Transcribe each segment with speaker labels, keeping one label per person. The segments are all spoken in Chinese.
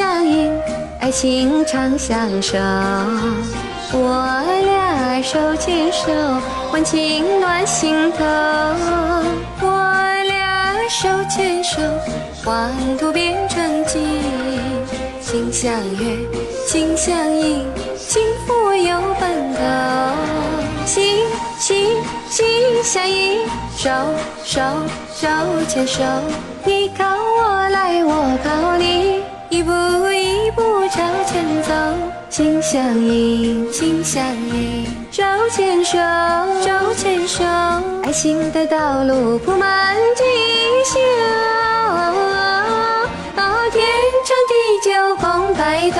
Speaker 1: 相依爱情长相守。我俩手牵手，温情暖心头。我俩手牵手，黄土变成金，心相悦，心相印，幸福有奔头。心心心相印，手手手牵手，你靠我来，我靠心相印，心相印，手牵手，手牵手，爱情的道路铺满锦绣。天长地久，共白头，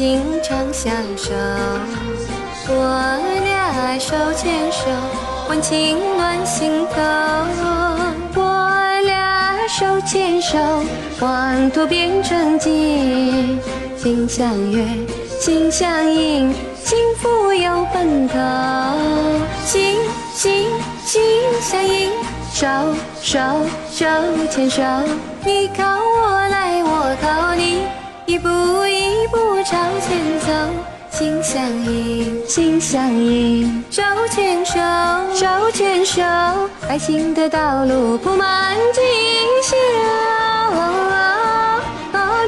Speaker 1: 情长相守。我俩手牵手，温情暖心头。我俩手牵手，黄土变成金，心相悦，心相印，幸福有奔头。心心心相印，手手手牵手，你靠我来，我靠你，一步一步朝前走。心相印，心相印，手牵手，手牵手，爱情的道路铺满锦绣。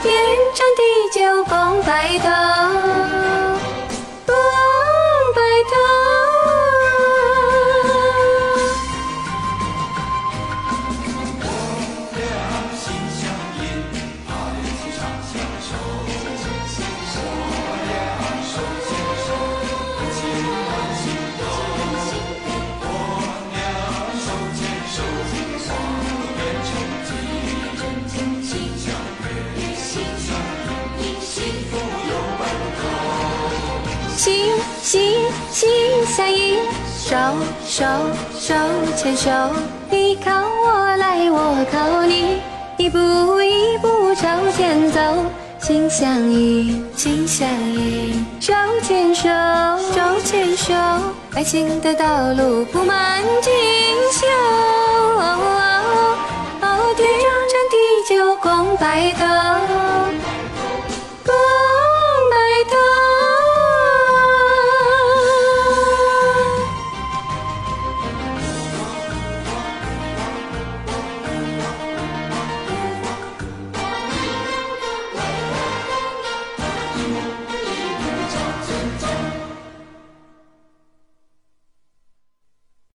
Speaker 1: 天长地久，共白头，心心相印，手手手牵手，你靠我来，我靠你，一步一步朝前走。心相印，心相印，手牵手，手牵手，爱情的道路铺满锦绣。天长地久，共白头。共